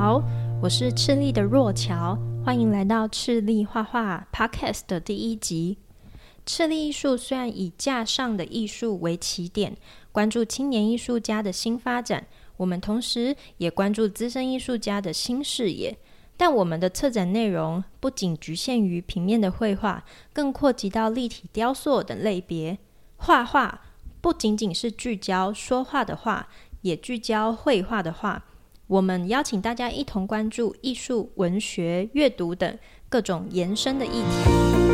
好我是赤粒的若桥，欢迎来到赤粒画画 Podcast 的第一集。赤粒艺术虽然以架上的艺术为起点，关注青年艺术家的新发展，我们同时也关注资深艺术家的新视野。但我们的策展内容不仅局限于平面的绘画，更扩及到立体雕塑等类别。画画不仅仅是聚焦说话的画，也聚焦绘画的画。我们邀请大家一同关注艺术、文学、阅读等各种延伸的议题。